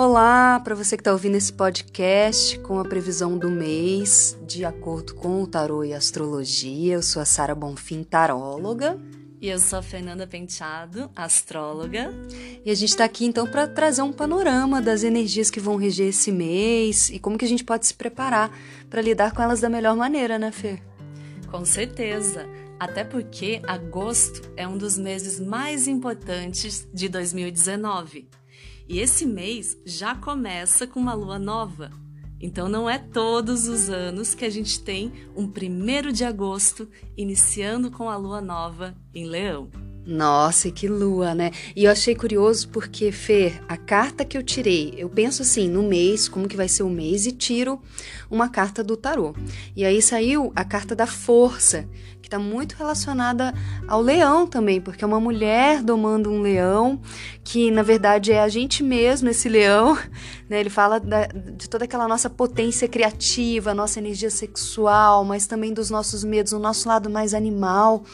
Olá para você que está ouvindo esse podcast com a previsão do mês, de acordo com o tarô e a astrologia. Eu sou a Sara Bonfim, taróloga. E eu sou a Fernanda Penteado, astróloga. E a gente está aqui então para trazer um panorama das energias que vão reger esse mês e como que a gente pode se preparar para lidar com elas da melhor maneira, né, Fê? Com certeza. Até porque agosto é um dos meses mais importantes de 2019. E esse mês já começa com uma lua nova. Então não é todos os anos que a gente tem um primeiro de agosto iniciando com a lua nova em Leão. Nossa, que lua, né? E eu achei curioso porque, Fer, a carta que eu tirei, eu penso assim, no mês, como que vai ser o mês, e tiro uma carta do tarô. E aí saiu a carta da força, que está muito relacionada ao leão também, porque é uma mulher domando um leão, que na verdade é a gente mesmo, esse leão, né? Ele fala da, de toda aquela nossa potência criativa, nossa energia sexual, mas também dos nossos medos, o nosso lado mais animal,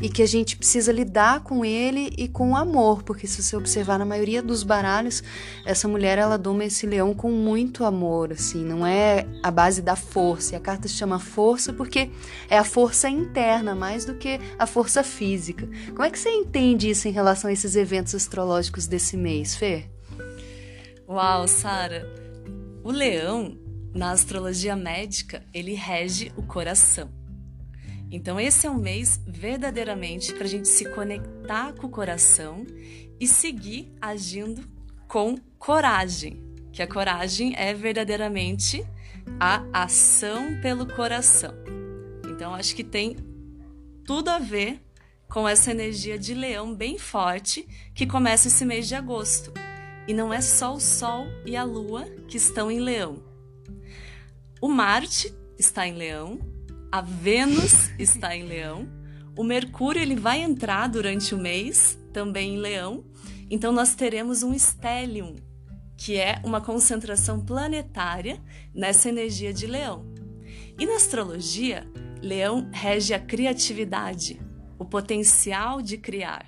e que a gente precisa lidar com ele e com o amor, porque se você observar na maioria dos baralhos, essa mulher ela doma esse leão com muito amor, assim, não é a base da força. E a carta se chama força porque é a força interna interna mais do que a força física. Como é que você entende isso em relação a esses eventos astrológicos desse mês, Fê? Uau, Sara! O leão, na astrologia médica, ele rege o coração. Então, esse é um mês verdadeiramente para a gente se conectar com o coração e seguir agindo com coragem, que a coragem é verdadeiramente a ação pelo coração. Então, acho que tem tudo a ver com essa energia de leão bem forte que começa esse mês de agosto. E não é só o Sol e a Lua que estão em leão. O Marte está em leão, a Vênus está em leão, o Mercúrio ele vai entrar durante o mês também em leão. Então nós teremos um stellium, que é uma concentração planetária nessa energia de leão. E na astrologia, Leão rege a criatividade, o potencial de criar.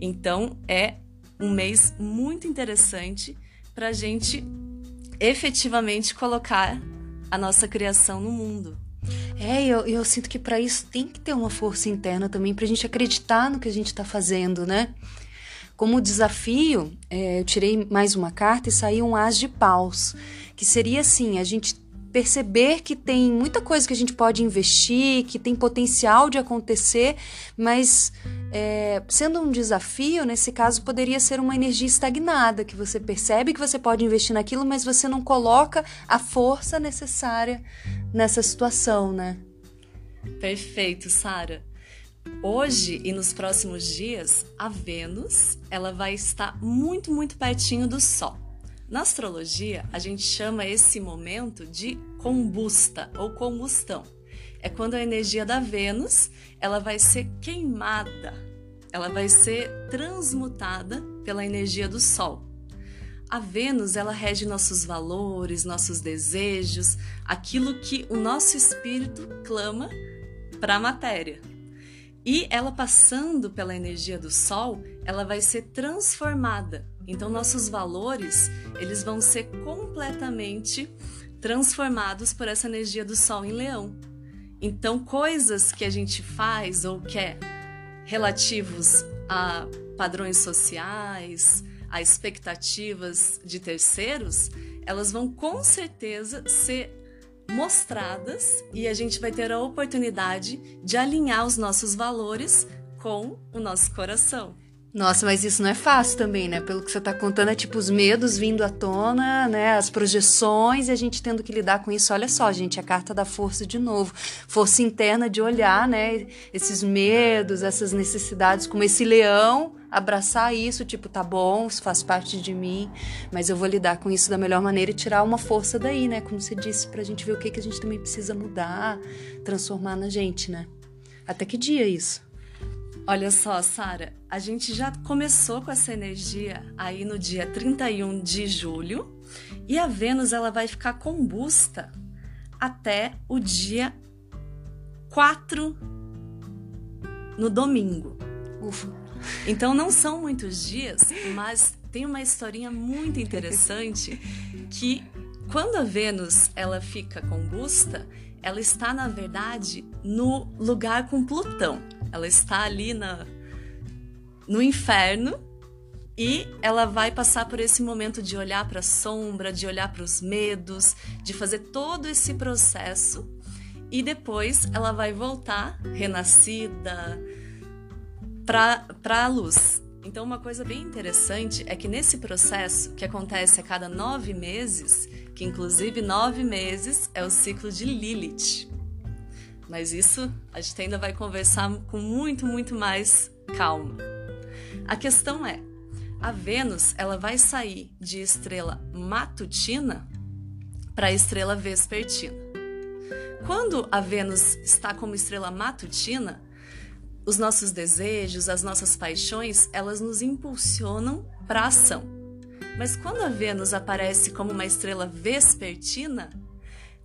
Então é um mês muito interessante para a gente efetivamente colocar a nossa criação no mundo. É, eu, eu sinto que para isso tem que ter uma força interna também, para a gente acreditar no que a gente está fazendo, né? Como desafio, é, eu tirei mais uma carta e saiu um as de paus, que seria assim: a gente perceber que tem muita coisa que a gente pode investir, que tem potencial de acontecer, mas é, sendo um desafio, nesse caso, poderia ser uma energia estagnada, que você percebe que você pode investir naquilo, mas você não coloca a força necessária nessa situação, né? Perfeito, Sara. Hoje e nos próximos dias, a Vênus ela vai estar muito, muito pertinho do Sol. Na astrologia, a gente chama esse momento de combusta ou combustão. É quando a energia da Vênus, ela vai ser queimada, ela vai ser transmutada pela energia do Sol. A Vênus, ela rege nossos valores, nossos desejos, aquilo que o nosso espírito clama para a matéria. E ela passando pela energia do Sol, ela vai ser transformada então nossos valores, eles vão ser completamente transformados por essa energia do sol em leão. Então coisas que a gente faz ou quer relativos a padrões sociais, a expectativas de terceiros, elas vão com certeza ser mostradas e a gente vai ter a oportunidade de alinhar os nossos valores com o nosso coração. Nossa, mas isso não é fácil também, né? Pelo que você tá contando, é tipo os medos vindo à tona, né? As projeções e a gente tendo que lidar com isso. Olha só, gente, a carta da força de novo. Força interna de olhar, né? Esses medos, essas necessidades, como esse leão, abraçar isso, tipo, tá bom, isso faz parte de mim, mas eu vou lidar com isso da melhor maneira e tirar uma força daí, né? Como você disse, pra gente ver o que, que a gente também precisa mudar, transformar na gente, né? Até que dia isso? Olha só, Sara, a gente já começou com essa energia aí no dia 31 de julho e a Vênus ela vai ficar combusta até o dia 4 no domingo. Ufa. Então não são muitos dias, mas tem uma historinha muito interessante que quando a Vênus ela fica combusta, ela está na verdade no lugar com Plutão. Ela está ali na no inferno e ela vai passar por esse momento de olhar para a sombra, de olhar para os medos, de fazer todo esse processo e depois ela vai voltar renascida para a luz. Então, uma coisa bem interessante é que nesse processo, que acontece a cada nove meses, que inclusive nove meses é o ciclo de Lilith. Mas isso a gente ainda vai conversar com muito, muito mais calma. A questão é, a Vênus ela vai sair de estrela matutina para estrela vespertina. Quando a Vênus está como estrela matutina, os nossos desejos, as nossas paixões, elas nos impulsionam para a ação. Mas quando a Vênus aparece como uma estrela vespertina,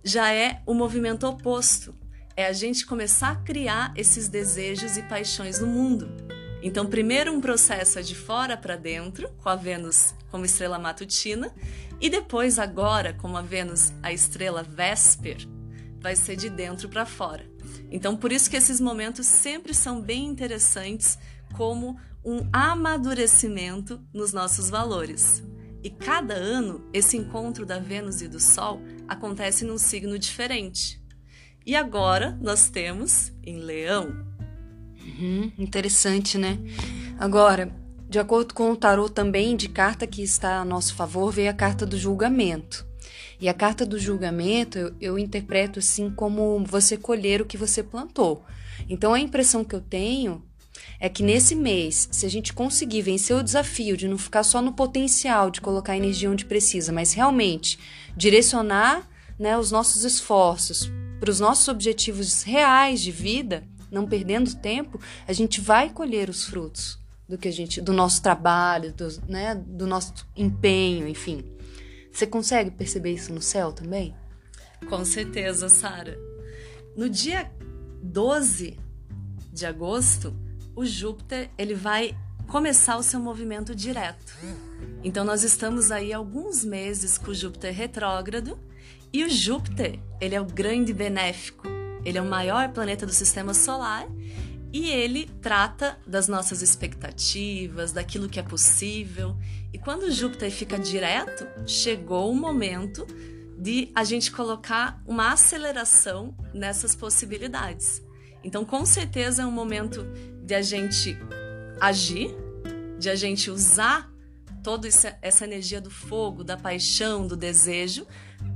já é o movimento oposto. É a gente começar a criar esses desejos e paixões no mundo. Então, primeiro um processo é de fora para dentro, com a Vênus como estrela matutina, e depois agora, como a Vênus, a estrela vesper, vai ser de dentro para fora. Então, por isso que esses momentos sempre são bem interessantes como um amadurecimento nos nossos valores. E cada ano, esse encontro da Vênus e do Sol acontece num signo diferente. E agora nós temos em Leão. Uhum, interessante, né? Agora, de acordo com o tarot também de carta que está a nosso favor, veio a carta do julgamento. E a carta do julgamento eu, eu interpreto assim como você colher o que você plantou. Então a impressão que eu tenho é que nesse mês, se a gente conseguir vencer o desafio de não ficar só no potencial de colocar energia onde precisa, mas realmente direcionar né, os nossos esforços para os nossos objetivos reais de vida, não perdendo tempo, a gente vai colher os frutos do que a gente, do nosso trabalho, do, né, do nosso empenho, enfim. Você consegue perceber isso no céu também? Com certeza, Sara. No dia 12 de agosto, o Júpiter ele vai começar o seu movimento direto. Então nós estamos aí alguns meses com o Júpiter retrógrado e o Júpiter, ele é o grande benéfico. Ele é o maior planeta do sistema solar e ele trata das nossas expectativas, daquilo que é possível. E quando Júpiter fica direto, chegou o momento de a gente colocar uma aceleração nessas possibilidades. Então, com certeza é um momento de a gente agir, de a gente usar toda essa energia do fogo, da paixão, do desejo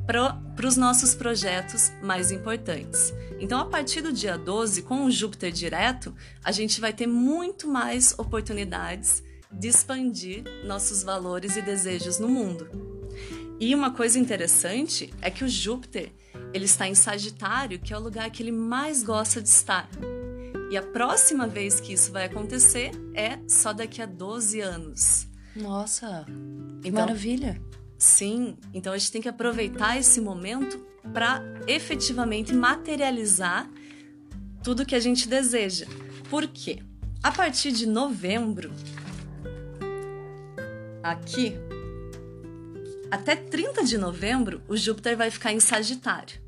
para os nossos projetos mais importantes. Então, a partir do dia 12, com o Júpiter direto, a gente vai ter muito mais oportunidades de expandir nossos valores e desejos no mundo. E uma coisa interessante é que o Júpiter ele está em Sagitário, que é o lugar que ele mais gosta de estar. E a próxima vez que isso vai acontecer é só daqui a 12 anos. Nossa, que então, maravilha! Sim, então a gente tem que aproveitar esse momento para efetivamente materializar tudo que a gente deseja. Por quê? A partir de novembro, aqui, até 30 de novembro, o Júpiter vai ficar em Sagitário.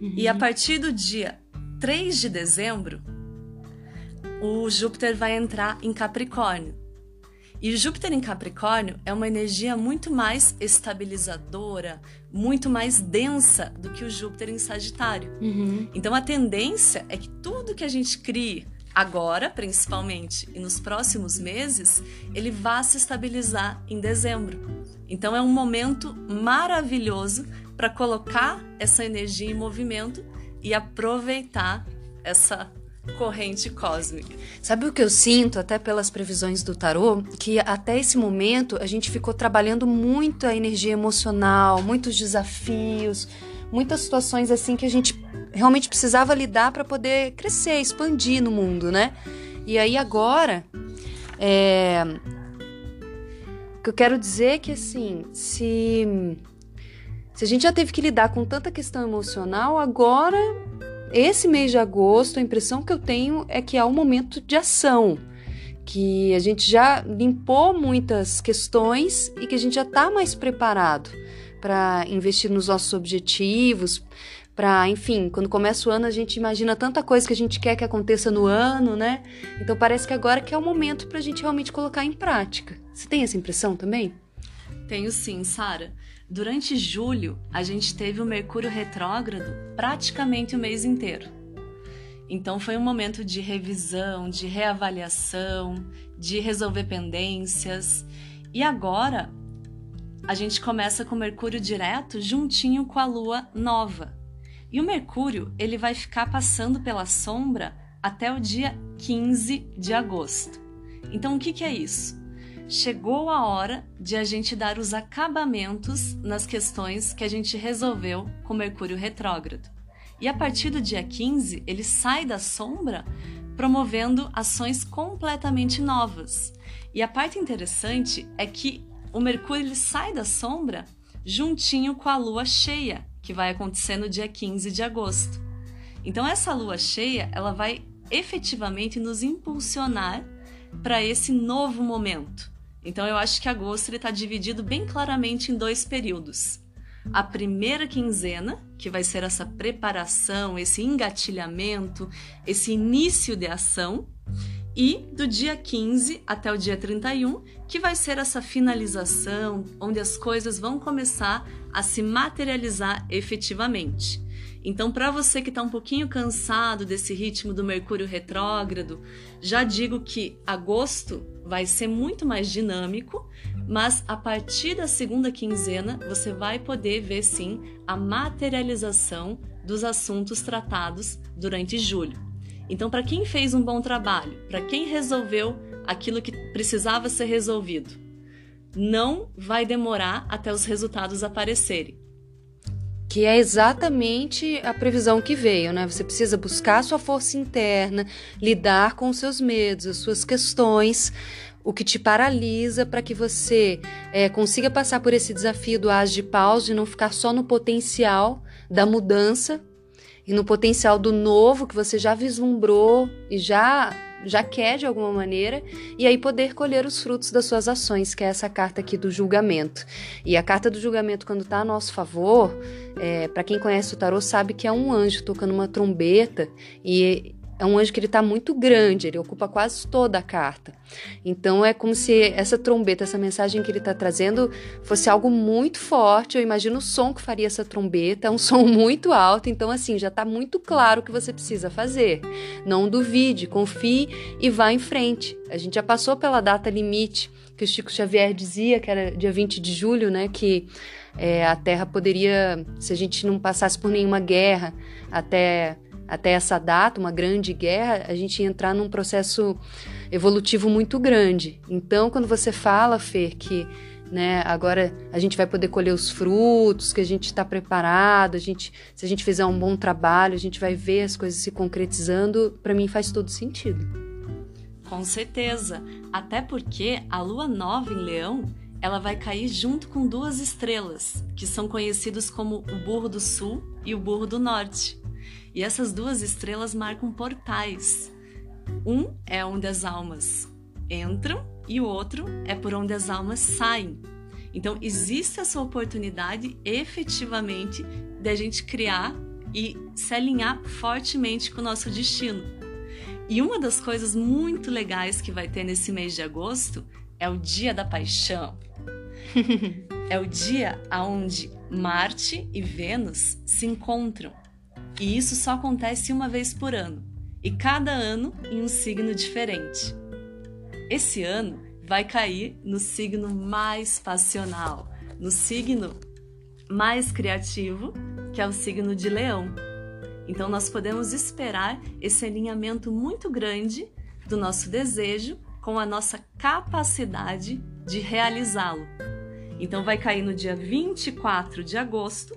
Uhum. E a partir do dia 3 de dezembro, o Júpiter vai entrar em Capricórnio. E Júpiter em Capricórnio é uma energia muito mais estabilizadora, muito mais densa do que o Júpiter em Sagitário. Uhum. Então a tendência é que tudo que a gente crie agora, principalmente, e nos próximos meses, ele vá se estabilizar em dezembro. Então é um momento maravilhoso para colocar essa energia em movimento e aproveitar essa corrente cósmica. Sabe o que eu sinto, até pelas previsões do tarô? Que até esse momento a gente ficou trabalhando muito a energia emocional, muitos desafios, muitas situações assim que a gente realmente precisava lidar para poder crescer, expandir no mundo, né? E aí agora, é... o que eu quero dizer é que assim, se se a gente já teve que lidar com tanta questão emocional, agora esse mês de agosto, a impressão que eu tenho é que há um momento de ação, que a gente já limpou muitas questões e que a gente já está mais preparado para investir nos nossos objetivos, para, enfim, quando começa o ano a gente imagina tanta coisa que a gente quer que aconteça no ano, né? Então parece que agora que é o momento para a gente realmente colocar em prática. Você tem essa impressão também? Tenho sim, Sara. Durante julho, a gente teve o Mercúrio retrógrado praticamente o mês inteiro. Então foi um momento de revisão, de reavaliação, de resolver pendências. E agora a gente começa com o Mercúrio direto juntinho com a Lua nova. E o Mercúrio, ele vai ficar passando pela sombra até o dia 15 de agosto. Então, o que, que é isso? Chegou a hora de a gente dar os acabamentos nas questões que a gente resolveu com Mercúrio retrógrado. E a partir do dia 15, ele sai da sombra promovendo ações completamente novas. E a parte interessante é que o Mercúrio ele sai da sombra juntinho com a lua cheia, que vai acontecer no dia 15 de agosto. Então essa lua cheia, ela vai efetivamente nos impulsionar para esse novo momento. Então eu acho que agosto está dividido bem claramente em dois períodos. A primeira quinzena, que vai ser essa preparação, esse engatilhamento, esse início de ação, e do dia 15 até o dia 31, que vai ser essa finalização, onde as coisas vão começar a se materializar efetivamente. Então, para você que está um pouquinho cansado desse ritmo do Mercúrio retrógrado, já digo que agosto vai ser muito mais dinâmico, mas a partir da segunda quinzena você vai poder ver sim a materialização dos assuntos tratados durante julho. Então, para quem fez um bom trabalho, para quem resolveu aquilo que precisava ser resolvido, não vai demorar até os resultados aparecerem. Que é exatamente a previsão que veio, né? Você precisa buscar a sua força interna, lidar com os seus medos, as suas questões, o que te paralisa para que você é, consiga passar por esse desafio do as de paus, de não ficar só no potencial da mudança, e no potencial do novo que você já vislumbrou e já já quer de alguma maneira, e aí poder colher os frutos das suas ações, que é essa carta aqui do julgamento. E a carta do julgamento, quando está a nosso favor, é, para quem conhece o tarô, sabe que é um anjo tocando uma trombeta e é um anjo que ele está muito grande, ele ocupa quase toda a carta. Então é como se essa trombeta, essa mensagem que ele está trazendo, fosse algo muito forte. Eu imagino o som que faria essa trombeta, é um som muito alto. Então, assim, já está muito claro o que você precisa fazer. Não duvide, confie e vá em frente. A gente já passou pela data limite que o Chico Xavier dizia, que era dia 20 de julho, né? Que é, a Terra poderia, se a gente não passasse por nenhuma guerra até até essa data, uma grande guerra, a gente ia entrar num processo evolutivo muito grande. Então, quando você fala, Fer, que né, agora a gente vai poder colher os frutos, que a gente está preparado, a gente, se a gente fizer um bom trabalho, a gente vai ver as coisas se concretizando, para mim faz todo sentido. Com certeza, até porque a lua nova em Leão ela vai cair junto com duas estrelas, que são conhecidos como o Burro do Sul e o Burro do Norte. E essas duas estrelas marcam portais. Um é onde as almas entram e o outro é por onde as almas saem. Então, existe essa oportunidade efetivamente de a gente criar e se alinhar fortemente com o nosso destino. E uma das coisas muito legais que vai ter nesse mês de agosto é o Dia da Paixão. é o dia onde Marte e Vênus se encontram. E isso só acontece uma vez por ano, e cada ano em um signo diferente. Esse ano vai cair no signo mais passional, no signo mais criativo, que é o signo de Leão. Então nós podemos esperar esse alinhamento muito grande do nosso desejo com a nossa capacidade de realizá-lo. Então vai cair no dia 24 de agosto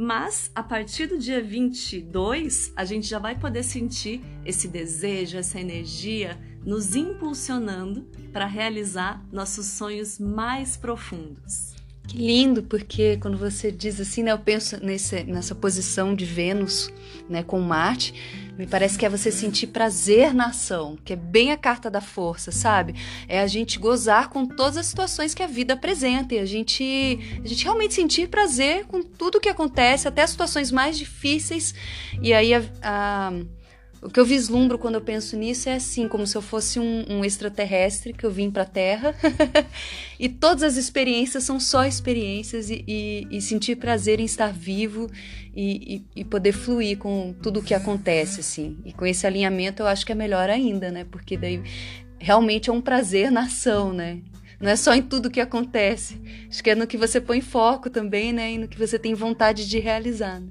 mas a partir do dia 22, a gente já vai poder sentir esse desejo, essa energia nos impulsionando para realizar nossos sonhos mais profundos. Que lindo, porque quando você diz assim, né, eu penso nesse, nessa posição de Vênus, né, com Marte, me parece que é você sentir prazer na ação, que é bem a carta da força, sabe? É a gente gozar com todas as situações que a vida apresenta e a gente, a gente realmente sentir prazer com tudo que acontece, até as situações mais difíceis. E aí a, a o que eu vislumbro quando eu penso nisso é assim, como se eu fosse um, um extraterrestre que eu vim para a Terra e todas as experiências são só experiências e, e, e sentir prazer em estar vivo e, e, poder fluir com tudo o que acontece, assim. E com esse alinhamento eu acho que é melhor ainda, né? Porque daí realmente é um prazer na ação, né? Não é só em tudo que acontece. Acho que é no que você põe foco também, né? E no que você tem vontade de realizar. Né?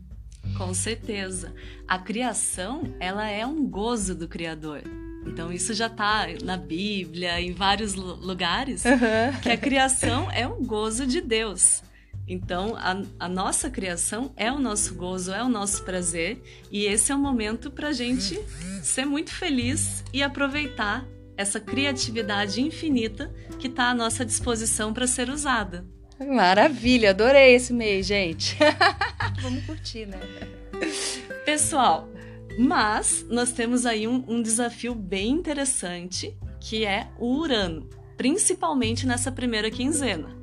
Com certeza. A criação, ela é um gozo do Criador. Então isso já está na Bíblia, em vários lugares, uhum. que a criação é um gozo de Deus. Então, a, a, nossa criação é o nosso gozo, é o nosso prazer, e esse é o momento para a gente ser muito feliz e aproveitar essa criatividade infinita que está à nossa disposição para ser usada. Maravilha, adorei esse mês, gente. Vamos curtir, né? Pessoal, mas nós temos aí um, um desafio bem interessante, que é o Urano, principalmente nessa primeira quinzena.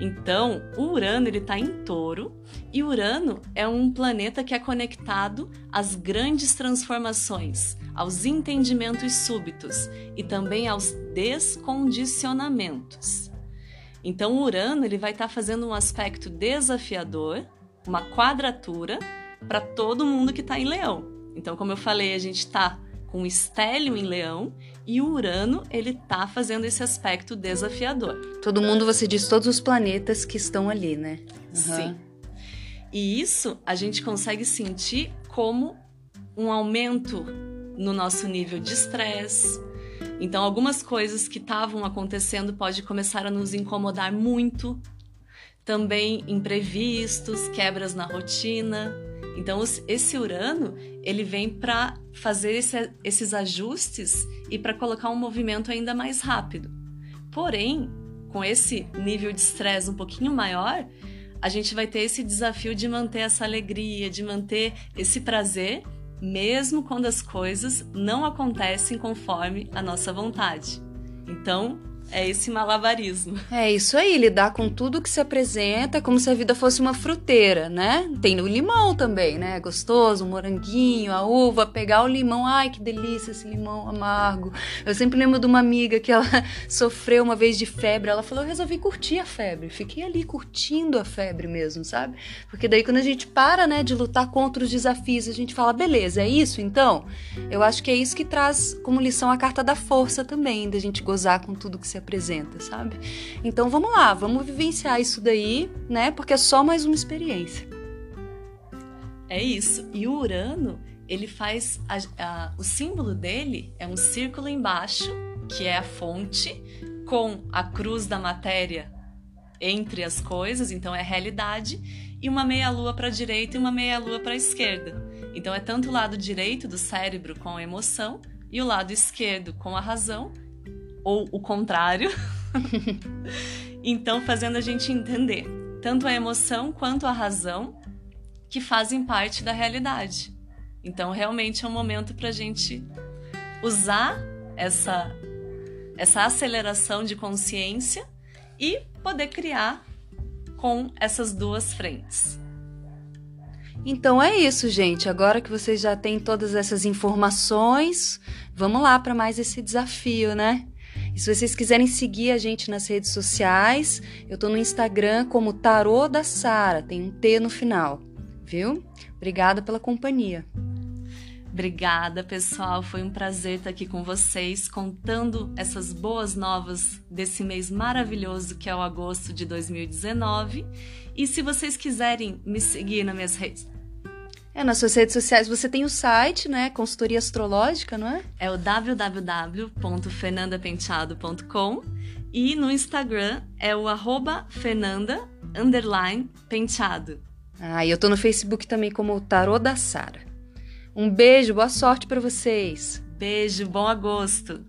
Então, o Urano ele está em Touro e Urano é um planeta que é conectado às grandes transformações, aos entendimentos súbitos e também aos descondicionamentos. Então, o Urano ele vai estar tá fazendo um aspecto desafiador, uma quadratura para todo mundo que está em Leão. Então, como eu falei, a gente está com o Estélio em Leão e o Urano ele está fazendo esse aspecto desafiador. Todo mundo, você diz todos os planetas que estão ali, né? Uhum. Sim. E isso a gente consegue sentir como um aumento no nosso nível de estresse, então, algumas coisas que estavam acontecendo pode começar a nos incomodar muito. Também imprevistos, quebras na rotina. Então, esse Urano ele vem para fazer esse, esses ajustes e para colocar um movimento ainda mais rápido. Porém, com esse nível de estresse um pouquinho maior, a gente vai ter esse desafio de manter essa alegria, de manter esse prazer mesmo quando as coisas não acontecem conforme a nossa vontade. Então, é esse malabarismo. É isso aí, lidar com tudo que se apresenta como se a vida fosse uma fruteira, né? Tem o limão também, né? Gostoso, o moranguinho, a uva, pegar o limão, ai que delícia esse limão amargo. Eu sempre lembro de uma amiga que ela sofreu uma vez de febre, ela falou: "Eu resolvi curtir a febre". Fiquei ali curtindo a febre mesmo, sabe? Porque daí quando a gente para, né, de lutar contra os desafios, a gente fala: "Beleza, é isso então?". Eu acho que é isso que traz como lição a carta da força também, da gente gozar com tudo que se apresenta, sabe? Então vamos lá, vamos vivenciar isso daí, né? Porque é só mais uma experiência. É isso. E o Urano, ele faz. A, a, o símbolo dele é um círculo embaixo, que é a fonte, com a cruz da matéria entre as coisas, então é realidade, e uma meia-lua para a direita e uma meia-lua para a esquerda. Então é tanto o lado direito do cérebro com a emoção e o lado esquerdo com a razão ou o contrário. então, fazendo a gente entender tanto a emoção quanto a razão que fazem parte da realidade. Então, realmente é um momento para a gente usar essa, essa aceleração de consciência e poder criar com essas duas frentes. Então é isso, gente. Agora que vocês já têm todas essas informações, vamos lá para mais esse desafio, né? Se vocês quiserem seguir a gente nas redes sociais, eu tô no Instagram como Tarô da Sara, tem um T no final, viu? Obrigada pela companhia. Obrigada, pessoal. Foi um prazer estar aqui com vocês, contando essas boas novas desse mês maravilhoso que é o agosto de 2019. E se vocês quiserem me seguir nas minhas redes, é, nas suas redes sociais você tem o site, né? Consultoria Astrológica, não é? É o www.fernandapenteado.com e no Instagram é o arroba Fernanda Penteado. Ah, e eu tô no Facebook também como Tarô da Sara. Um beijo, boa sorte para vocês. Beijo, bom agosto.